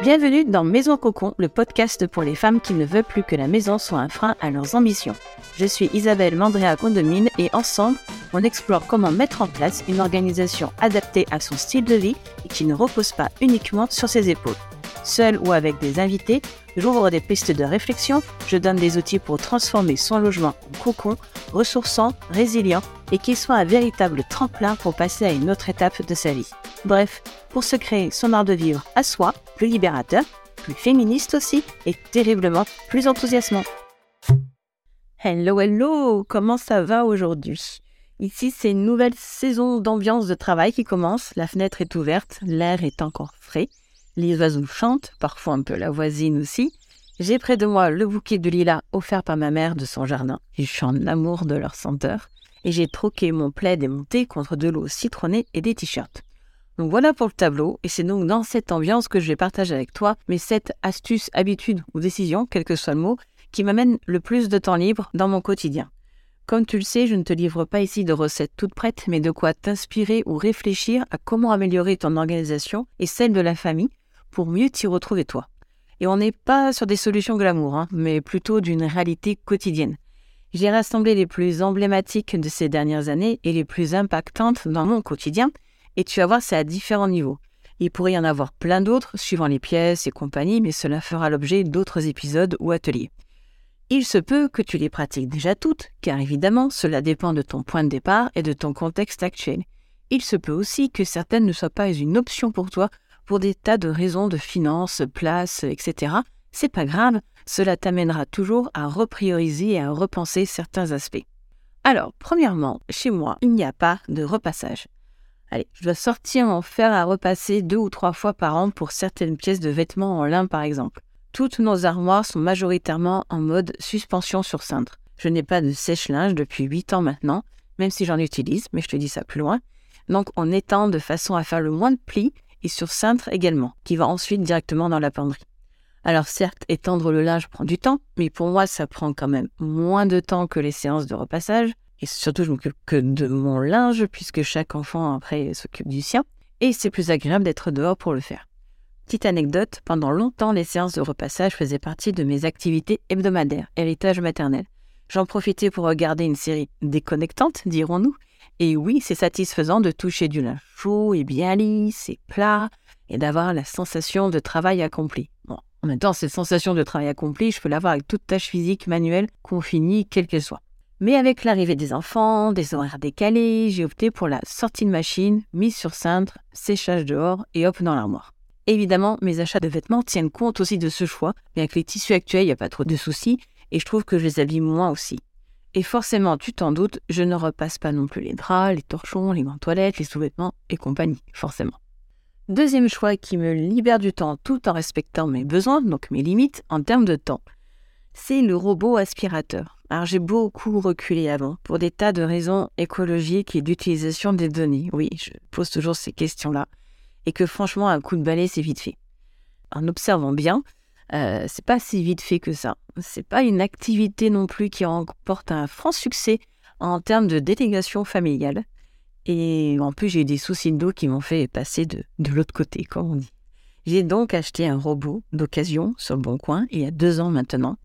Bienvenue dans Maison Cocon, le podcast pour les femmes qui ne veulent plus que la maison soit un frein à leurs ambitions. Je suis Isabelle Mandrea Condomine et ensemble, on explore comment mettre en place une organisation adaptée à son style de vie et qui ne repose pas uniquement sur ses épaules. Seul ou avec des invités, j'ouvre des pistes de réflexion, je donne des outils pour transformer son logement en cocon, ressourçant, résilient et qu'il soit un véritable tremplin pour passer à une autre étape de sa vie. Bref, pour se créer son art de vivre à soi, plus libérateur, plus féministe aussi et terriblement plus enthousiasmant. Hello, hello, comment ça va aujourd'hui? Ici, c'est une nouvelle saison d'ambiance de travail qui commence. La fenêtre est ouverte, l'air est encore frais, les oiseaux chantent, parfois un peu la voisine aussi. J'ai près de moi le bouquet de lilas offert par ma mère de son jardin. Je suis en amour de leur senteur. Et j'ai troqué mon plaid et mon thé contre de l'eau citronnée et des t-shirts. Donc voilà pour le tableau, et c'est donc dans cette ambiance que je vais partager avec toi mes 7 astuces, habitudes ou décisions, quel que soit le mot, qui m'amènent le plus de temps libre dans mon quotidien. Comme tu le sais, je ne te livre pas ici de recettes toutes prêtes, mais de quoi t'inspirer ou réfléchir à comment améliorer ton organisation et celle de la famille pour mieux t'y retrouver toi. Et on n'est pas sur des solutions glamour, hein, mais plutôt d'une réalité quotidienne. J'ai rassemblé les plus emblématiques de ces dernières années et les plus impactantes dans mon quotidien et tu vas voir, c'est à différents niveaux. Il pourrait y en avoir plein d'autres, suivant les pièces et compagnie, mais cela fera l'objet d'autres épisodes ou ateliers. Il se peut que tu les pratiques déjà toutes, car évidemment, cela dépend de ton point de départ et de ton contexte actuel. Il se peut aussi que certaines ne soient pas une option pour toi pour des tas de raisons de finances, place, etc. C'est pas grave, cela t'amènera toujours à reprioriser et à repenser certains aspects. Alors, premièrement, chez moi, il n'y a pas de repassage. Allez, je dois sortir en fer à repasser deux ou trois fois par an pour certaines pièces de vêtements en lin par exemple. Toutes nos armoires sont majoritairement en mode suspension sur cintre. Je n'ai pas de sèche-linge depuis 8 ans maintenant, même si j'en utilise, mais je te dis ça plus loin. Donc on étend de façon à faire le moins de plis et sur cintre également, qui va ensuite directement dans la penderie. Alors certes, étendre le linge prend du temps, mais pour moi ça prend quand même moins de temps que les séances de repassage. Et surtout, je m'occupe que de mon linge, puisque chaque enfant, après, s'occupe du sien. Et c'est plus agréable d'être dehors pour le faire. Petite anecdote, pendant longtemps, les séances de repassage faisaient partie de mes activités hebdomadaires, héritage maternel. J'en profitais pour regarder une série déconnectante, dirons-nous. Et oui, c'est satisfaisant de toucher du linge chaud et bien lisse et plat, et d'avoir la sensation de travail accompli. Bon, en même temps, cette sensation de travail accompli, je peux l'avoir avec toute tâche physique manuelle qu'on finit, quelle qu'elle soit. Mais avec l'arrivée des enfants, des horaires décalés, j'ai opté pour la sortie de machine, mise sur cintre, séchage dehors et hop dans l'armoire. Évidemment, mes achats de vêtements tiennent compte aussi de ce choix, mais avec les tissus actuels, il n'y a pas trop de soucis, et je trouve que je les habille moins aussi. Et forcément, tu t'en doutes, je ne repasse pas non plus les draps, les torchons, les gants toilettes, les sous-vêtements et compagnie, forcément. Deuxième choix qui me libère du temps tout en respectant mes besoins, donc mes limites en termes de temps, c'est le robot aspirateur. Alors j'ai beaucoup reculé avant pour des tas de raisons écologiques et d'utilisation des données. Oui, je pose toujours ces questions-là. Et que franchement, un coup de balai, c'est vite fait. En observant bien, euh, c'est pas si vite fait que ça. C'est pas une activité non plus qui remporte un franc succès en termes de délégation familiale. Et en plus, j'ai eu des soucis d'eau qui m'ont fait passer de, de l'autre côté, comme on dit. J'ai donc acheté un robot d'occasion sur le Bon Coin il y a deux ans maintenant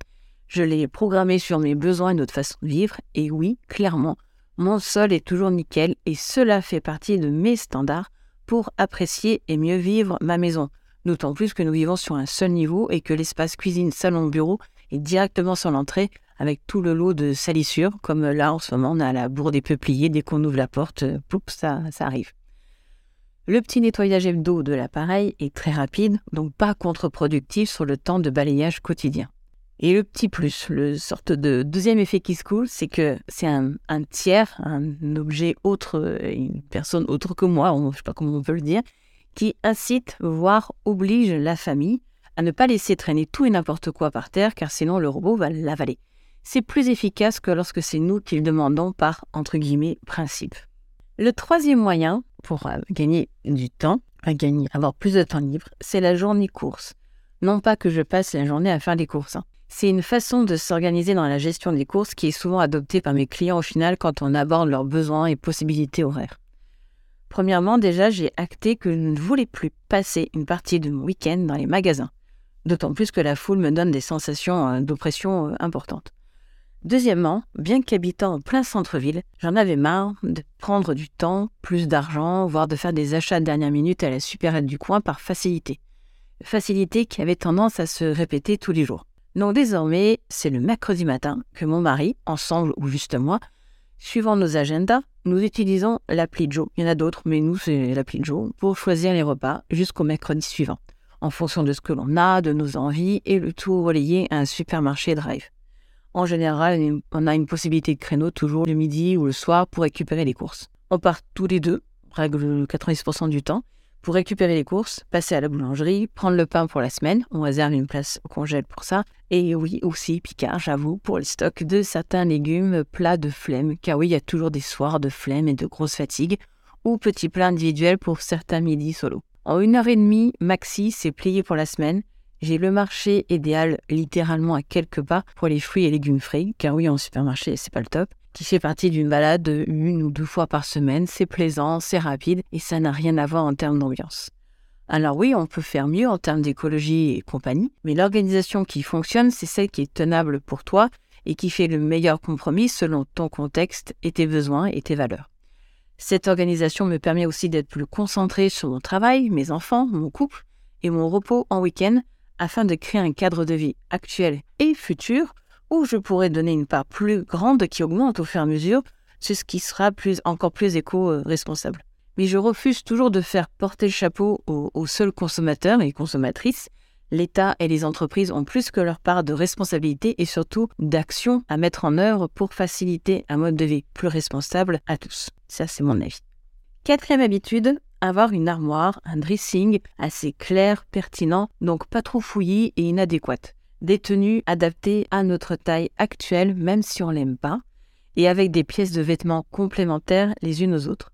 je l'ai programmé sur mes besoins et notre façon de vivre. Et oui, clairement, mon sol est toujours nickel et cela fait partie de mes standards pour apprécier et mieux vivre ma maison. D'autant plus que nous vivons sur un seul niveau et que l'espace cuisine, salon, bureau est directement sur l'entrée avec tout le lot de salissures, comme là en ce moment on a la bourre des peupliers, dès qu'on ouvre la porte, poup, ça, ça arrive. Le petit nettoyage d'eau de l'appareil est très rapide, donc pas contre-productif sur le temps de balayage quotidien. Et le petit plus, le sorte de deuxième effet qui se coule, c'est que c'est un, tiers, un objet autre, une personne autre que moi, je ne sais pas comment on peut le dire, qui incite, voire oblige la famille à ne pas laisser traîner tout et n'importe quoi par terre, car sinon le robot va l'avaler. C'est plus efficace que lorsque c'est nous qui le demandons par, entre guillemets, principe. Le troisième moyen pour euh, gagner du temps, gagner, avoir plus de temps libre, c'est la journée course. Non pas que je passe la journée à faire des courses, hein. C'est une façon de s'organiser dans la gestion des courses qui est souvent adoptée par mes clients au final quand on aborde leurs besoins et possibilités horaires. Premièrement, déjà, j'ai acté que je ne voulais plus passer une partie de mon week-end dans les magasins, d'autant plus que la foule me donne des sensations euh, d'oppression euh, importantes. Deuxièmement, bien qu'habitant en plein centre-ville, j'en avais marre de prendre du temps, plus d'argent, voire de faire des achats de dernière minute à la supérette du coin par facilité. Facilité qui avait tendance à se répéter tous les jours. Donc désormais, c'est le mercredi matin que mon mari, ensemble ou juste moi, suivant nos agendas, nous utilisons l'appli Joe. Il y en a d'autres, mais nous, c'est l'appli Joe pour choisir les repas jusqu'au mercredi suivant, en fonction de ce que l'on a, de nos envies, et le tout relayé à un supermarché drive. En général, on a une possibilité de créneau toujours le midi ou le soir pour récupérer les courses. On part tous les deux, règle 90% du temps, pour récupérer les courses, passer à la boulangerie, prendre le pain pour la semaine, on réserve une place au congèle pour ça, et oui, aussi Picard, j'avoue, pour le stock de certains légumes plats de flemme, car oui, il y a toujours des soirs de flemme et de grosse fatigue, ou petits plats individuels pour certains midis solo. En une heure et demie, maxi, c'est plié pour la semaine, j'ai le marché idéal littéralement à quelques pas pour les fruits et légumes frais, car oui, en supermarché, c'est pas le top, qui fait partie d'une balade une ou deux fois par semaine. C'est plaisant, c'est rapide et ça n'a rien à voir en termes d'ambiance. Alors oui, on peut faire mieux en termes d'écologie et compagnie, mais l'organisation qui fonctionne, c'est celle qui est tenable pour toi et qui fait le meilleur compromis selon ton contexte et tes besoins et tes valeurs. Cette organisation me permet aussi d'être plus concentré sur mon travail, mes enfants, mon couple et mon repos en week-end afin de créer un cadre de vie actuel et futur où je pourrais donner une part plus grande qui augmente au fur et à mesure, c'est ce qui sera plus, encore plus éco-responsable. Mais je refuse toujours de faire porter le chapeau aux, seuls consommateurs et consommatrices. L'État et les entreprises ont plus que leur part de responsabilité et surtout d'action à mettre en œuvre pour faciliter un mode de vie plus responsable à tous. Ça, c'est mon avis. Quatrième habitude, avoir une armoire, un dressing assez clair, pertinent, donc pas trop fouillis et inadéquat. Des tenues adaptées à notre taille actuelle, même si on l'aime pas, et avec des pièces de vêtements complémentaires les unes aux autres.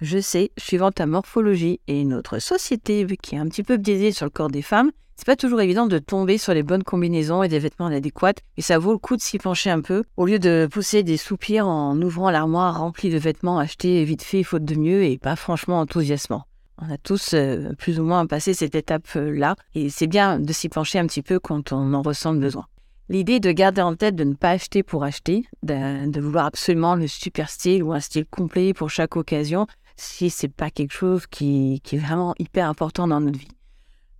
Je sais, suivant ta morphologie et notre société qui est un petit peu biaisée sur le corps des femmes, c'est pas toujours évident de tomber sur les bonnes combinaisons et des vêtements adéquats, et ça vaut le coup de s'y pencher un peu, au lieu de pousser des soupirs en ouvrant l'armoire remplie de vêtements achetés vite fait faute de mieux et pas franchement enthousiasmant. On a tous euh, plus ou moins passé cette étape-là, et c'est bien de s'y pencher un petit peu quand on en ressent le besoin. L'idée de garder en tête de ne pas acheter pour acheter, de, vouloir absolument le super style ou un style complet pour chaque occasion, si c'est pas quelque chose qui, est vraiment hyper important dans notre vie.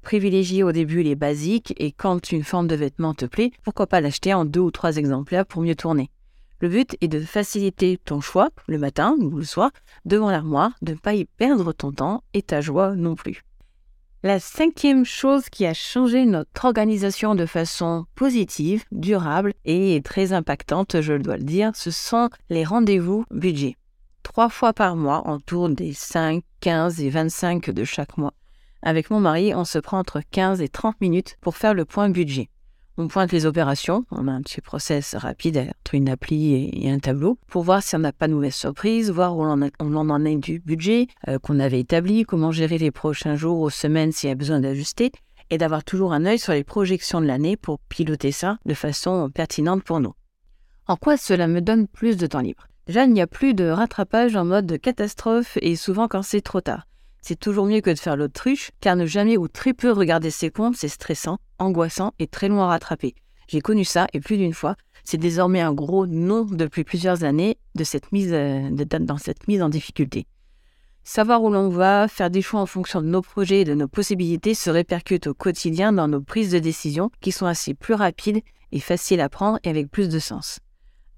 Privilégier au début les basiques et quand une forme de vêtement te plaît, pourquoi pas l'acheter en deux ou trois exemplaires pour mieux tourner. Le but est de faciliter ton choix le matin ou le soir devant l'armoire, de ne pas y perdre ton temps et ta joie non plus. La cinquième chose qui a changé notre organisation de façon positive, durable et très impactante, je dois le dire, ce sont les rendez-vous budget trois fois par mois, en tour des 5, 15 et 25 de chaque mois. Avec mon mari, on se prend entre 15 et 30 minutes pour faire le point budget. On pointe les opérations, on a un petit process rapide entre une appli et, un tableau pour voir si on n'a pas de mauvaises surprises, voir où on, en est du budget euh, qu'on avait établi, comment gérer les prochains jours ou semaines s'il y a besoin d'ajuster et d'avoir toujours un œil sur les projections de l'année pour piloter ça de façon pertinente pour nous. En quoi cela me donne plus de temps libre? Déjà, il n'y a plus de rattrapage en mode catastrophe et souvent quand c'est trop tard. C'est toujours mieux que de faire l'autruche, car ne jamais ou très peu regarder ses comptes, c'est stressant, angoissant et très loin à rattraper. J'ai connu ça et plus d'une fois. C'est désormais un gros non depuis plusieurs années de cette mise, euh, dans cette mise en difficulté. Savoir où l'on va, faire des choix en fonction de nos projets et de nos possibilités se répercute au quotidien dans nos prises de décision qui sont assez plus rapides et faciles à prendre et avec plus de sens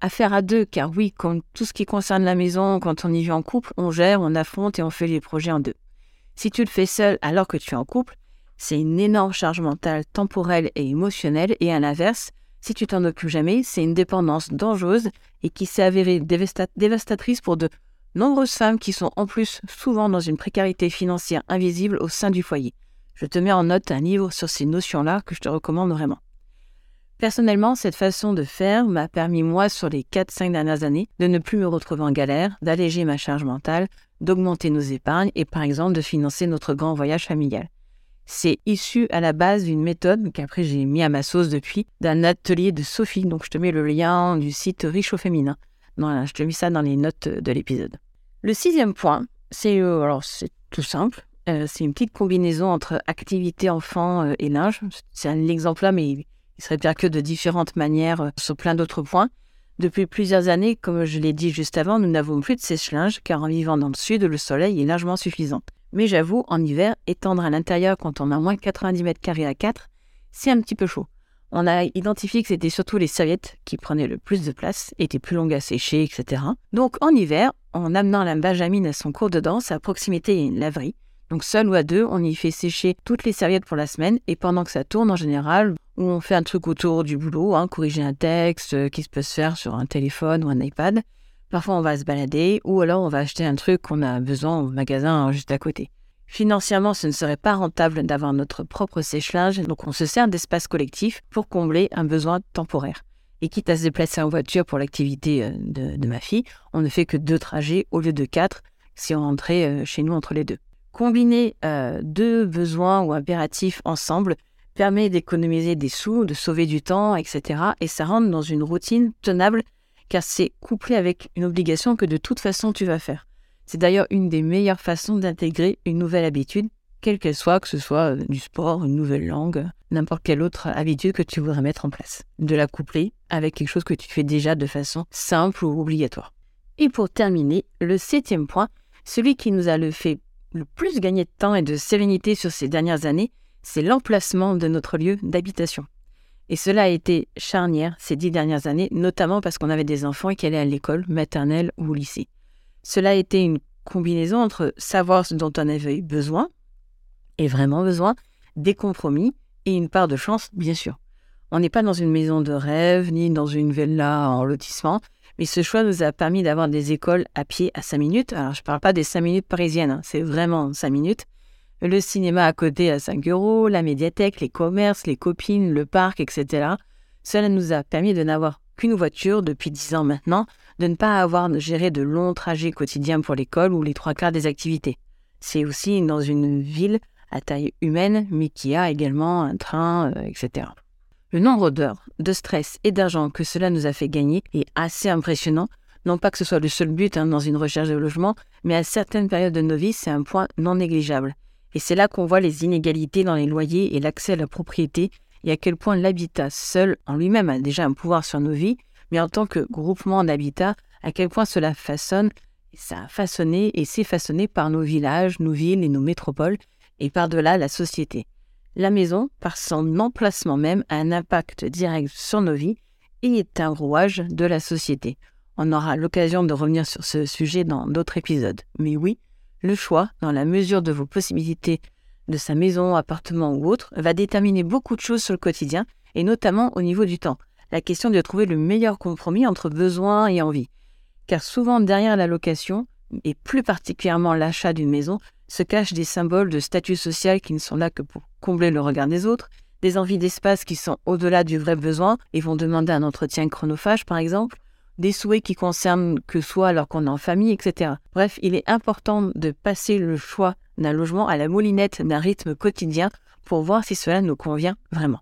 à faire à deux, car oui, comme tout ce qui concerne la maison, quand on y vit en couple, on gère, on affronte et on fait les projets en deux. Si tu le fais seul alors que tu es en couple, c'est une énorme charge mentale, temporelle et émotionnelle, et à l'inverse, si tu t'en occupes jamais, c'est une dépendance dangereuse et qui s'est avérée dévastatrice pour de nombreuses femmes qui sont en plus souvent dans une précarité financière invisible au sein du foyer. Je te mets en note un livre sur ces notions-là que je te recommande vraiment. Personnellement, cette façon de faire m'a permis, moi, sur les 4-5 dernières années, de ne plus me retrouver en galère, d'alléger ma charge mentale, d'augmenter nos épargnes et, par exemple, de financer notre grand voyage familial. C'est issu à la base d'une méthode qu'après j'ai mis à ma sauce depuis, d'un atelier de Sophie. Donc je te mets le lien du site Riche au féminin. je te mets ça dans les notes de l'épisode. Le sixième point, C'est euh, tout simple. Euh, c'est une petite combinaison entre activité enfant euh, et linge. C'est un exemple là, mais il serait bien que de différentes manières sur plein d'autres points. Depuis plusieurs années, comme je l'ai dit juste avant, nous n'avons plus de sèche-linge car en vivant dans le sud, le soleil est largement suffisant. Mais j'avoue, en hiver, étendre à l'intérieur quand on a moins 90 mètres carrés à 4, c'est un petit peu chaud. On a identifié que c'était surtout les serviettes qui prenaient le plus de place, étaient plus longues à sécher, etc. Donc en hiver, en amenant la Benjamin à son cours de danse, à proximité a une laverie. Donc seul ou à deux, on y fait sécher toutes les serviettes pour la semaine et pendant que ça tourne en général, on fait un truc autour du boulot, hein, corriger un texte euh, qui se peut se faire sur un téléphone ou un iPad. Parfois on va se balader ou alors on va acheter un truc qu'on a besoin au magasin juste à côté. Financièrement, ce ne serait pas rentable d'avoir notre propre sèche-linge, donc on se sert d'espace collectif pour combler un besoin temporaire. Et quitte à se déplacer en voiture pour l'activité euh, de, ma fille, on ne fait que deux trajets au lieu de quatre si on rentrait euh, chez nous entre les deux. Combiner euh, deux besoins ou impératifs ensemble permet d'économiser des sous, de sauver du temps, etc. Et ça rentre dans une routine tenable car c'est couplé avec une obligation que de toute façon tu vas faire. C'est d'ailleurs une des meilleures façons d'intégrer une nouvelle habitude, quelle qu'elle soit, que ce soit euh, du sport, une nouvelle langue, n'importe quelle autre habitude que tu voudrais mettre en place. De la coupler avec quelque chose que tu fais déjà de façon simple ou obligatoire. Et pour terminer, le septième point, celui qui nous a le fait le plus gagner de temps et de sérénité sur ces dernières années, c'est l'emplacement de notre lieu d'habitation. Et cela a été charnière ces dix dernières années, notamment parce qu'on avait des enfants qui allaient à l'école, maternelle ou au lycée. Cela a été une combinaison entre savoir ce dont on avait besoin, et vraiment besoin, des compromis et une part de chance, bien sûr. On n'est pas dans une maison de rêve, ni dans une villa en lotissement, mais ce choix nous a permis d'avoir des écoles à pied à 5 minutes. Alors, je ne parle pas des 5 minutes parisiennes, hein, c'est vraiment 5 minutes. Le cinéma à côté à 5 euros, la médiathèque, les commerces, les copines, le parc, etc. Cela nous a permis de n'avoir qu'une voiture depuis 10 ans maintenant, de ne pas avoir géré de longs trajets quotidiens pour l'école ou les trois quarts des activités. C'est aussi dans une ville à taille humaine, mais qui a également un train, euh, etc. Le nombre d'heures, de stress et d'argent que cela nous a fait gagner est assez impressionnant. Non pas que ce soit le seul but hein, dans une recherche de logement, mais à certaines périodes de nos vies, c'est un point non négligeable. Et c'est là qu'on voit les inégalités dans les loyers et l'accès à la propriété et à quel point l'habitat seul en lui-même a déjà un pouvoir sur nos vies, mais en tant que groupement d'habitat, à quel point cela façonne, ça a façonné et s'est façonné par nos villages, nos villes et nos métropoles, et par-delà la société. La maison, par son emplacement même, a un impact direct sur nos vies et est un rouage de la société. On aura l'occasion de revenir sur ce sujet dans d'autres épisodes. Mais oui, le choix, dans la mesure de vos possibilités de sa maison, appartement ou autre, va déterminer beaucoup de choses sur le quotidien, et notamment au niveau du temps la question de trouver le meilleur compromis entre besoin et envie. Car souvent derrière la location, et plus particulièrement l'achat d'une maison, se cachent des symboles de statut social qui ne sont là que pour combler le regard des autres, des envies d'espace qui sont au-delà du vrai besoin et vont demander un entretien chronophage par exemple, des souhaits qui concernent que soi alors qu'on est en famille, etc. Bref, il est important de passer le choix d'un logement à la moulinette d'un rythme quotidien pour voir si cela nous convient vraiment.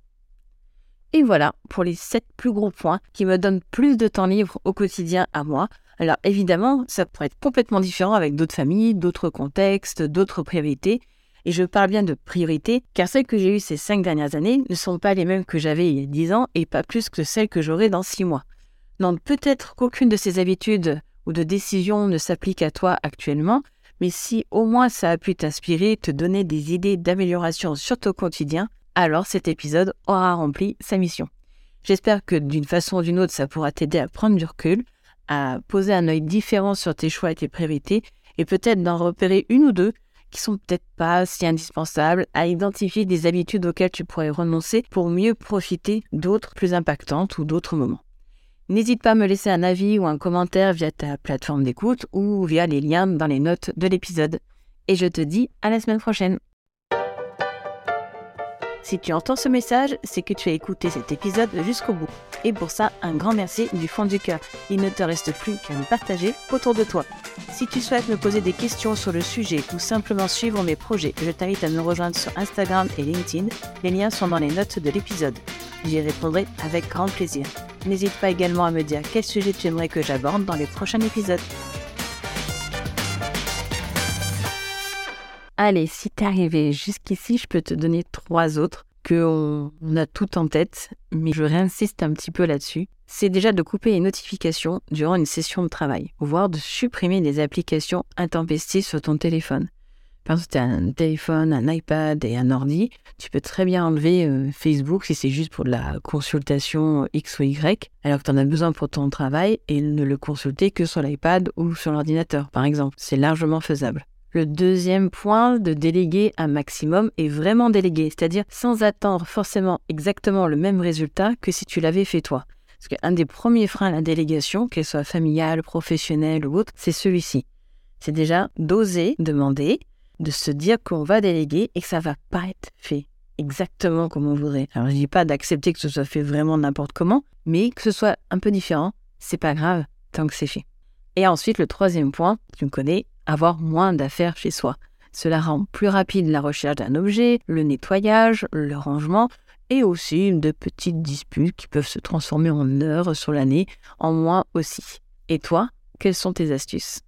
Et voilà pour les 7 plus gros points qui me donnent plus de temps libre au quotidien à moi. Alors évidemment, ça pourrait être complètement différent avec d'autres familles, d'autres contextes, d'autres priorités. Et je parle bien de priorités, car celles que j'ai eues ces 5 dernières années ne sont pas les mêmes que j'avais il y a 10 ans et pas plus que celles que j'aurai dans 6 mois. Donc peut-être qu'aucune de ces habitudes ou de décisions ne s'applique à toi actuellement, mais si au moins ça a pu t'inspirer, te donner des idées d'amélioration sur ton quotidien, alors cet épisode aura rempli sa mission. J'espère que d'une façon ou d'une autre, ça pourra t'aider à prendre du recul, à poser un œil différent sur tes choix et tes priorités, et peut-être d'en repérer une ou deux qui sont peut-être pas si indispensables, à identifier des habitudes auxquelles tu pourrais renoncer pour mieux profiter d'autres plus impactantes ou d'autres moments. N'hésite pas à me laisser un avis ou un commentaire via ta plateforme d'écoute ou via les liens dans les notes de l'épisode. Et je te dis à la semaine prochaine. Si tu entends ce message, c'est que tu as écouté cet épisode jusqu'au bout. Et pour ça, un grand merci du fond du cœur. Il ne te reste plus qu'à me partager autour de toi. Si tu souhaites me poser des questions sur le sujet ou simplement suivre mes projets, je t'invite à me rejoindre sur Instagram et LinkedIn. Les liens sont dans les notes de l'épisode. J'y répondrai avec grand plaisir. N'hésite pas également à me dire quel sujet tu aimerais que j'aborde dans les prochains épisodes. Allez, si t'es arrivé jusqu'ici, je peux te donner trois autres qu'on on a tout en tête, mais je réinsiste un petit peu là-dessus. C'est déjà de couper les notifications durant une session de travail, voire de supprimer les applications intempestives sur ton téléphone. Par exemple, tu as un téléphone, un iPad et un ordi, tu peux très bien enlever euh, Facebook si c'est juste pour de la consultation X ou Y, alors que tu en as besoin pour ton travail et ne le consulter que sur l'iPad ou sur l'ordinateur, par exemple. C'est largement faisable. Le deuxième point de déléguer un maximum est vraiment déléguer, c'est-à-dire sans attendre forcément exactement le même résultat que si tu l'avais fait toi. Parce qu'un des premiers freins à la délégation, qu'elle soit familiale, professionnelle ou autre, c'est celui-ci. C'est déjà d'oser demander, de se dire qu'on va déléguer et que ça va pas être fait exactement comme on voudrait. Alors je dis pas d'accepter que ce soit fait vraiment n'importe comment, mais que ce soit un peu différent, c'est pas grave tant que c'est fait. Et ensuite le troisième point, tu me connais, avoir moins d'affaires chez soi. Cela rend plus rapide la recherche d'un objet, le nettoyage, le rangement et aussi de petites disputes qui peuvent se transformer en heures sur l'année, en moins aussi. Et toi, quelles sont tes astuces?